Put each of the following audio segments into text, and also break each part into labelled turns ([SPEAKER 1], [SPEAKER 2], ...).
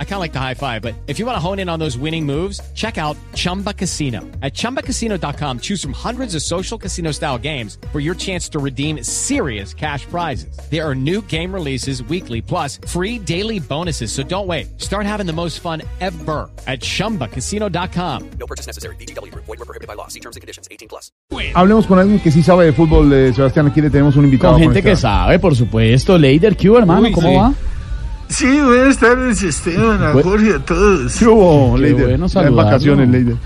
[SPEAKER 1] I kind of like the high five, but if you want to hone in on those winning moves, check out Chumba Casino. At chumbacasino.com, choose from hundreds of social casino style games for your chance to redeem serious cash prizes. There are new game releases weekly, plus free daily bonuses. So don't wait. Start having the most fun ever at chumbacasino.com.
[SPEAKER 2] No purchase necessary. BGW. Void were prohibited by law. See terms and conditions. 18 plus.
[SPEAKER 3] Hablemos con alguien que sí sabe de fútbol, eh, Sebastián. Aquí le tenemos un invitado.
[SPEAKER 4] Con gente que sabe, por supuesto. Leider, ¿qué hubo, hermano?
[SPEAKER 3] Uy,
[SPEAKER 4] ¿Cómo
[SPEAKER 3] sí.
[SPEAKER 4] va?
[SPEAKER 5] Sí, buenas tardes, Esteban, a
[SPEAKER 4] Bu-
[SPEAKER 5] Jorge, a todos.
[SPEAKER 3] ¿Qué hubo,
[SPEAKER 4] Qué
[SPEAKER 3] Leider?
[SPEAKER 4] bueno
[SPEAKER 3] en vacaciones, Leider.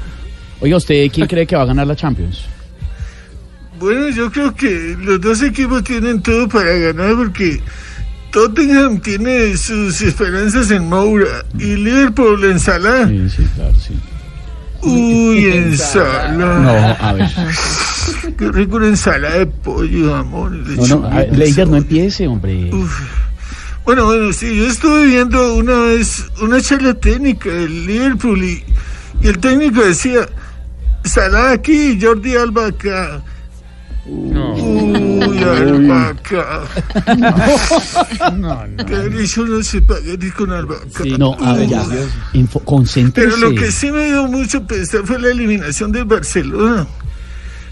[SPEAKER 4] Oiga, ¿usted quién cree que va a ganar la Champions?
[SPEAKER 5] Bueno, yo creo que los dos equipos tienen todo para ganar porque Tottenham tiene sus esperanzas en Moura y Liverpool en Salah.
[SPEAKER 4] Sí, sí, claro, sí.
[SPEAKER 5] Uy, en Salah.
[SPEAKER 4] No, a ver.
[SPEAKER 5] Qué rico una ensalada de pollo, y
[SPEAKER 4] No, no. Leider, no empiece, hombre.
[SPEAKER 5] Bueno, bueno, sí, yo estuve viendo una vez una charla técnica del Liverpool y, y el técnico decía, Salah aquí, Jordi Alba acá. Uy, Alba acá. Que haber hecho unos espaguetis con albahaca.
[SPEAKER 4] Sí, no, a ver, ya. Info- concéntrese.
[SPEAKER 5] Pero lo que sí me dio mucho pensar fue la eliminación del Barcelona.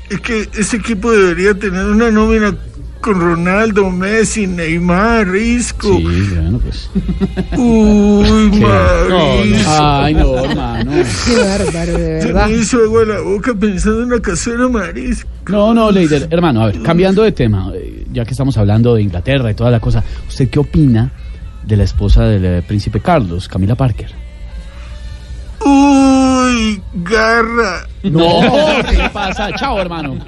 [SPEAKER 5] Es que ese equipo debería tener una nómina con Ronaldo, Messi, Neymar, Isco.
[SPEAKER 4] Sí, bueno, pues.
[SPEAKER 5] Uy, Marisco.
[SPEAKER 4] Ay, no, hermano.
[SPEAKER 5] Se me hizo agua la boca pensando en la cazuela marisco.
[SPEAKER 4] No, no, Leider, hermano, a ver, cambiando de tema, eh, ya que estamos hablando de Inglaterra y toda la cosa, ¿usted qué opina de la esposa del eh, príncipe Carlos, Camila Parker?
[SPEAKER 5] Uy, garra.
[SPEAKER 4] No, ¿qué pasa? Chao, hermano.